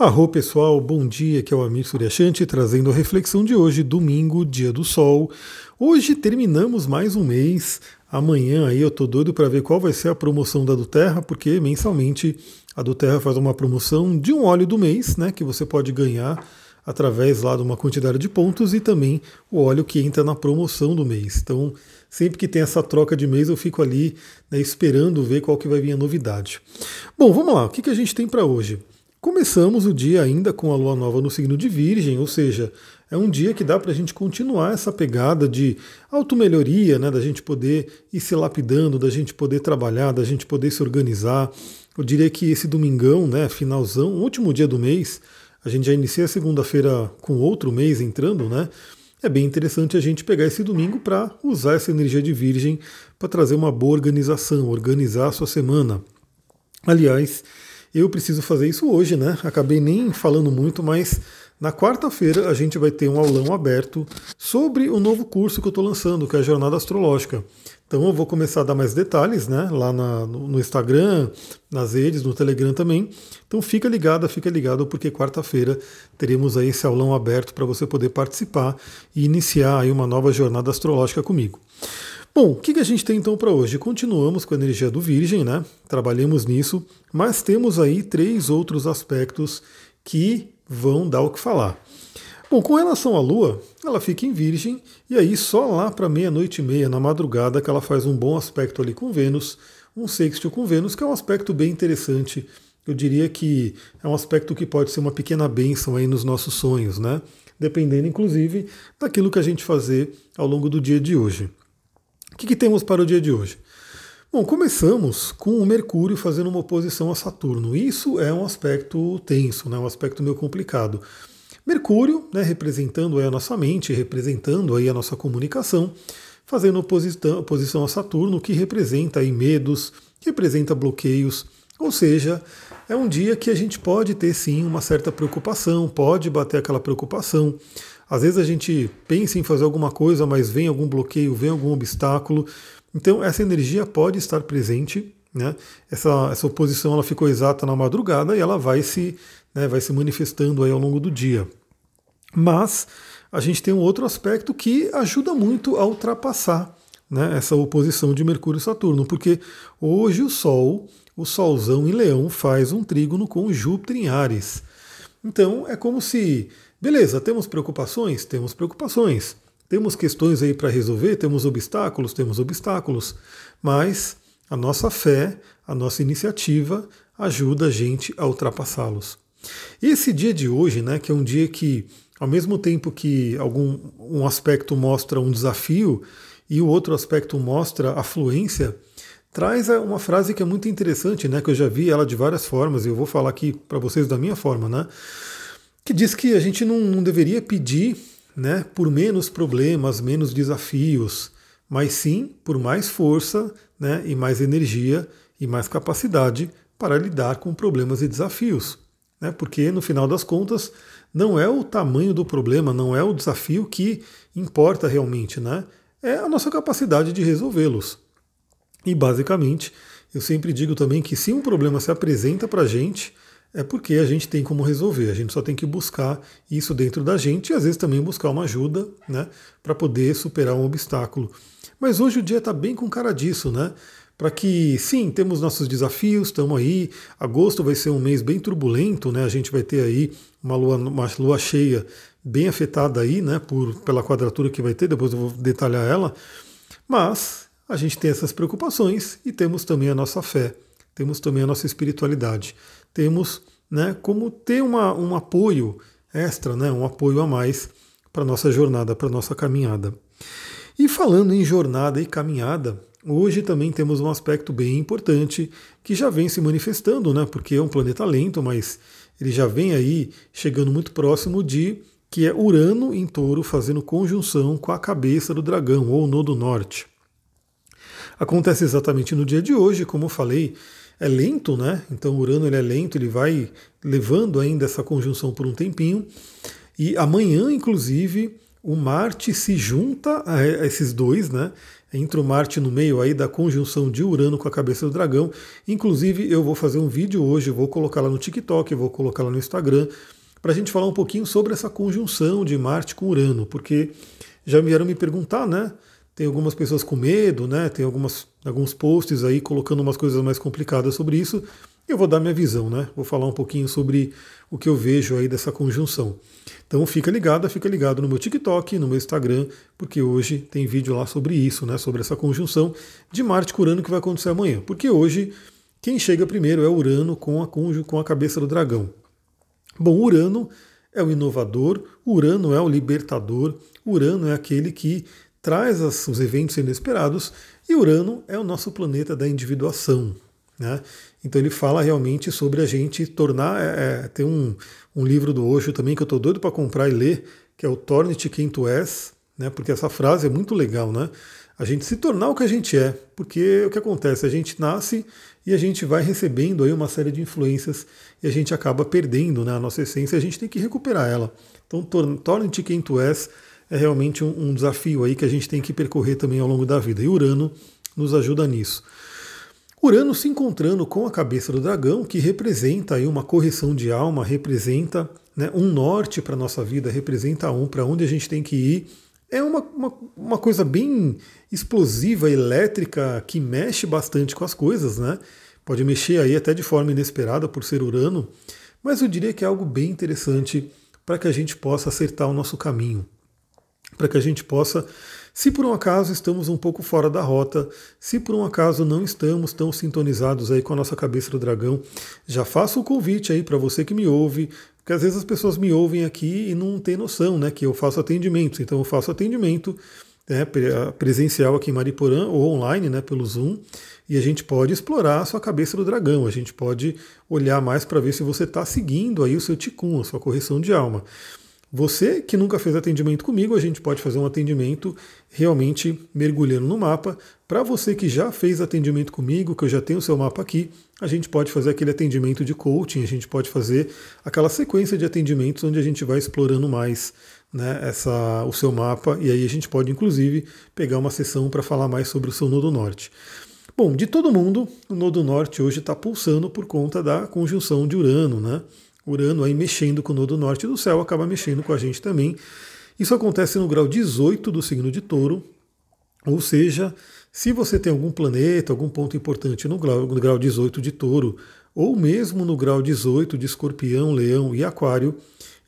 Arro pessoal, bom dia, que é o Amir Suryashanti trazendo a reflexão de hoje, domingo, dia do sol. Hoje terminamos mais um mês. Amanhã aí eu tô doido para ver qual vai ser a promoção da do Terra, porque mensalmente a do Terra faz uma promoção de um óleo do mês, né, que você pode ganhar através lá de uma quantidade de pontos e também o óleo que entra na promoção do mês. Então, sempre que tem essa troca de mês, eu fico ali né, esperando ver qual que vai vir a novidade. Bom, vamos lá. O que, que a gente tem para hoje? Começamos o dia ainda com a lua nova no signo de Virgem, ou seja, é um dia que dá para a gente continuar essa pegada de automelhoria, né, da gente poder ir se lapidando, da gente poder trabalhar, da gente poder se organizar. Eu diria que esse domingão, né, finalzão, último dia do mês, a gente já inicia a segunda-feira com outro mês entrando, né? É bem interessante a gente pegar esse domingo para usar essa energia de Virgem para trazer uma boa organização, organizar a sua semana. Aliás, eu preciso fazer isso hoje, né? Acabei nem falando muito, mas na quarta-feira a gente vai ter um aulão aberto sobre o novo curso que eu estou lançando, que é a Jornada Astrológica. Então eu vou começar a dar mais detalhes, né? Lá na, no Instagram, nas redes, no Telegram também. Então fica ligado, fica ligado, porque quarta-feira teremos aí esse aulão aberto para você poder participar e iniciar aí uma nova jornada astrológica comigo. Bom, o que a gente tem então para hoje? Continuamos com a energia do Virgem, né? Trabalhamos nisso, mas temos aí três outros aspectos que vão dar o que falar. Bom, com relação à Lua, ela fica em Virgem, e aí só lá para meia-noite e meia, na madrugada, que ela faz um bom aspecto ali com Vênus, um sextil com Vênus, que é um aspecto bem interessante. Eu diria que é um aspecto que pode ser uma pequena bênção aí nos nossos sonhos, né? Dependendo, inclusive, daquilo que a gente fazer ao longo do dia de hoje que, que temos para o dia de hoje? Bom, começamos com o Mercúrio fazendo uma oposição a Saturno. Isso é um aspecto tenso, né, um aspecto meio complicado. Mercúrio, né, representando a nossa mente, representando aí a nossa comunicação, fazendo oposição, oposição a Saturno, que representa aí medos, representa bloqueios, ou seja, é um dia que a gente pode ter sim uma certa preocupação, pode bater aquela preocupação. Às vezes a gente pensa em fazer alguma coisa, mas vem algum bloqueio, vem algum obstáculo. Então essa energia pode estar presente. Né? Essa, essa oposição ela ficou exata na madrugada e ela vai se, né, vai se manifestando aí ao longo do dia. Mas a gente tem um outro aspecto que ajuda muito a ultrapassar né, essa oposição de Mercúrio e Saturno, porque hoje o Sol, o Solzão em Leão, faz um trígono com Júpiter em Ares. Então é como se Beleza, temos preocupações? Temos preocupações. Temos questões aí para resolver? Temos obstáculos? Temos obstáculos. Mas a nossa fé, a nossa iniciativa ajuda a gente a ultrapassá-los. Esse dia de hoje, né, que é um dia que, ao mesmo tempo que algum um aspecto mostra um desafio e o outro aspecto mostra a fluência, traz uma frase que é muito interessante, né, que eu já vi ela de várias formas e eu vou falar aqui para vocês da minha forma, né? Que diz que a gente não, não deveria pedir né, por menos problemas, menos desafios, mas sim por mais força né, e mais energia e mais capacidade para lidar com problemas e desafios. Né, porque no final das contas não é o tamanho do problema, não é o desafio que importa realmente, né? É a nossa capacidade de resolvê-los. E basicamente, eu sempre digo também que se um problema se apresenta para a gente, é porque a gente tem como resolver. A gente só tem que buscar isso dentro da gente e às vezes também buscar uma ajuda né, para poder superar um obstáculo. Mas hoje o dia está bem com cara disso, né? Para que, sim, temos nossos desafios, estamos aí. Agosto vai ser um mês bem turbulento, né? A gente vai ter aí uma lua, uma lua cheia bem afetada aí, né? Por, pela quadratura que vai ter, depois eu vou detalhar ela. Mas a gente tem essas preocupações e temos também a nossa fé, temos também a nossa espiritualidade temos né, como ter uma, um apoio extra, né, um apoio a mais para a nossa jornada, para a nossa caminhada. E falando em jornada e caminhada, hoje também temos um aspecto bem importante que já vem se manifestando, né, porque é um planeta lento, mas ele já vem aí chegando muito próximo de que é Urano em touro fazendo conjunção com a cabeça do dragão, ou nodo norte. Acontece exatamente no dia de hoje, como eu falei, é lento, né? Então Urano ele é lento, ele vai levando ainda essa conjunção por um tempinho. E amanhã, inclusive, o Marte se junta a esses dois, né? Entra o Marte no meio aí da conjunção de Urano com a cabeça do dragão. Inclusive, eu vou fazer um vídeo hoje, vou colocar lá no TikTok, vou colocar lá no Instagram, para a gente falar um pouquinho sobre essa conjunção de Marte com Urano, porque já vieram me perguntar, né? Tem algumas pessoas com medo, né? Tem algumas, alguns posts aí colocando umas coisas mais complicadas sobre isso. Eu vou dar minha visão, né? Vou falar um pouquinho sobre o que eu vejo aí dessa conjunção. Então fica ligado, fica ligado no meu TikTok, no meu Instagram, porque hoje tem vídeo lá sobre isso, né? Sobre essa conjunção de Marte com Urano que vai acontecer amanhã. Porque hoje quem chega primeiro é Urano com a, com a cabeça do dragão. Bom, Urano é o inovador, Urano é o libertador, Urano é aquele que traz os eventos inesperados e Urano é o nosso planeta da individuação. Né? Então ele fala realmente sobre a gente tornar. É, é tem um, um livro do Osho também que eu estou doido para comprar e ler, que é o Torne-te quem tu és, né? porque essa frase é muito legal, né? A gente se tornar o que a gente é, porque o que acontece? A gente nasce e a gente vai recebendo aí uma série de influências e a gente acaba perdendo né, a nossa essência, a gente tem que recuperar ela. Então, torne-te quem tu és é realmente um, um desafio aí que a gente tem que percorrer também ao longo da vida. E Urano nos ajuda nisso. Urano se encontrando com a cabeça do dragão, que representa aí uma correção de alma, representa né, um norte para a nossa vida, representa um para onde a gente tem que ir. É uma, uma, uma, coisa bem explosiva, elétrica, que mexe bastante com as coisas, né? Pode mexer aí até de forma inesperada por ser Urano, mas eu diria que é algo bem interessante para que a gente possa acertar o nosso caminho para que a gente possa, se por um acaso estamos um pouco fora da rota, se por um acaso não estamos tão sintonizados aí com a nossa cabeça do dragão, já faço o convite aí para você que me ouve, porque às vezes as pessoas me ouvem aqui e não tem noção, né, que eu faço atendimento. Então eu faço atendimento né, presencial aqui em Mariporã ou online, né, pelo Zoom, e a gente pode explorar a sua cabeça do dragão, a gente pode olhar mais para ver se você está seguindo aí o seu ticum, a sua correção de alma. Você que nunca fez atendimento comigo, a gente pode fazer um atendimento realmente mergulhando no mapa. Para você que já fez atendimento comigo, que eu já tenho o seu mapa aqui, a gente pode fazer aquele atendimento de coaching, a gente pode fazer aquela sequência de atendimentos onde a gente vai explorando mais né, essa, o seu mapa e aí a gente pode inclusive pegar uma sessão para falar mais sobre o seu nodo norte. Bom, de todo mundo, o nodo norte hoje está pulsando por conta da conjunção de Urano, né? Urano aí mexendo com o nodo norte do céu acaba mexendo com a gente também. Isso acontece no grau 18 do signo de touro, ou seja, se você tem algum planeta, algum ponto importante no grau, no grau 18 de touro, ou mesmo no grau 18 de escorpião, leão e aquário,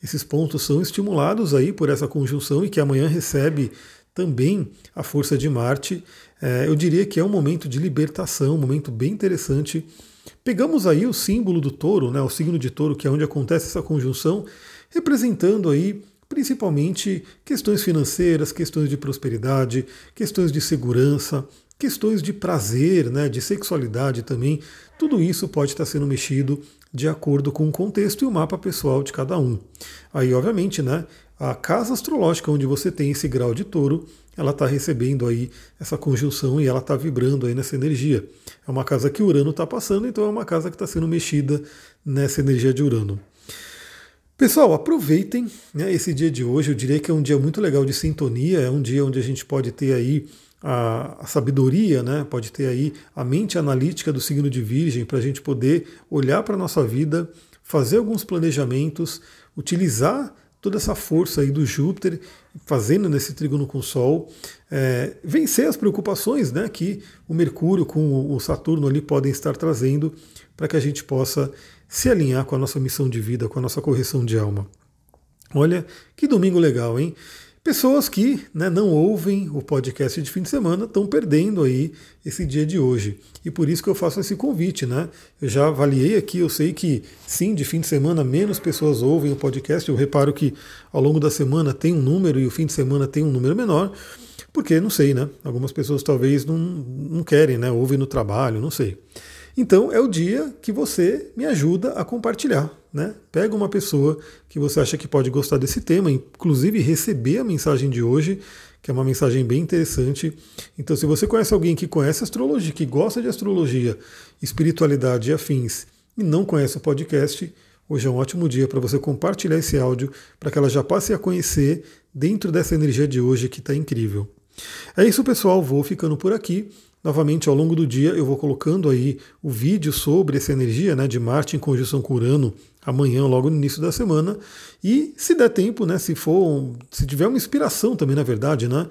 esses pontos são estimulados aí por essa conjunção e que amanhã recebe também a força de Marte. É, eu diria que é um momento de libertação, um momento bem interessante Pegamos aí o símbolo do touro, né, o signo de touro, que é onde acontece essa conjunção, representando aí principalmente questões financeiras, questões de prosperidade, questões de segurança, questões de prazer, né, de sexualidade também. Tudo isso pode estar sendo mexido de acordo com o contexto e o mapa pessoal de cada um. Aí, obviamente, né, a casa astrológica onde você tem esse grau de touro ela está recebendo aí essa conjunção e ela está vibrando aí nessa energia. É uma casa que Urano está passando, então é uma casa que está sendo mexida nessa energia de Urano. Pessoal, aproveitem né, esse dia de hoje. Eu diria que é um dia muito legal de sintonia, é um dia onde a gente pode ter aí a, a sabedoria, né, pode ter aí a mente analítica do signo de Virgem para a gente poder olhar para a nossa vida, fazer alguns planejamentos, utilizar toda essa força aí do Júpiter fazendo nesse trígono com o Sol, é, vencer as preocupações né, que o Mercúrio com o Saturno ali podem estar trazendo para que a gente possa se alinhar com a nossa missão de vida, com a nossa correção de alma. Olha que domingo legal, hein? Pessoas que né, não ouvem o podcast de fim de semana estão perdendo aí esse dia de hoje. E por isso que eu faço esse convite, né? Eu já avaliei aqui, eu sei que sim, de fim de semana menos pessoas ouvem o podcast. Eu reparo que ao longo da semana tem um número e o fim de semana tem um número menor. Porque não sei, né? Algumas pessoas talvez não, não querem, né? Ouvem no trabalho, não sei. Então é o dia que você me ajuda a compartilhar. Né? Pega uma pessoa que você acha que pode gostar desse tema, inclusive receber a mensagem de hoje, que é uma mensagem bem interessante. Então, se você conhece alguém que conhece astrologia, que gosta de astrologia, espiritualidade e afins, e não conhece o podcast, Hoje é um ótimo dia para você compartilhar esse áudio para que ela já passe a conhecer dentro dessa energia de hoje que está incrível. É isso, pessoal. Vou ficando por aqui. Novamente, ao longo do dia, eu vou colocando aí o vídeo sobre essa energia né, de Marte em conjunção com Urano amanhã, logo no início da semana. E se der tempo, né, se for, se tiver uma inspiração também, na verdade, né,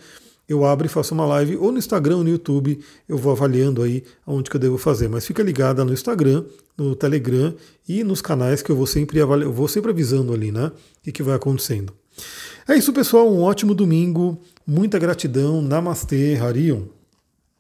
eu abro e faço uma live ou no Instagram ou no YouTube, eu vou avaliando aí aonde que eu devo fazer. Mas fica ligada no Instagram, no Telegram e nos canais que eu vou sempre avali eu vou sempre avisando ali, né? O que vai acontecendo. É isso, pessoal. Um ótimo domingo. Muita gratidão. Namastê, Harion.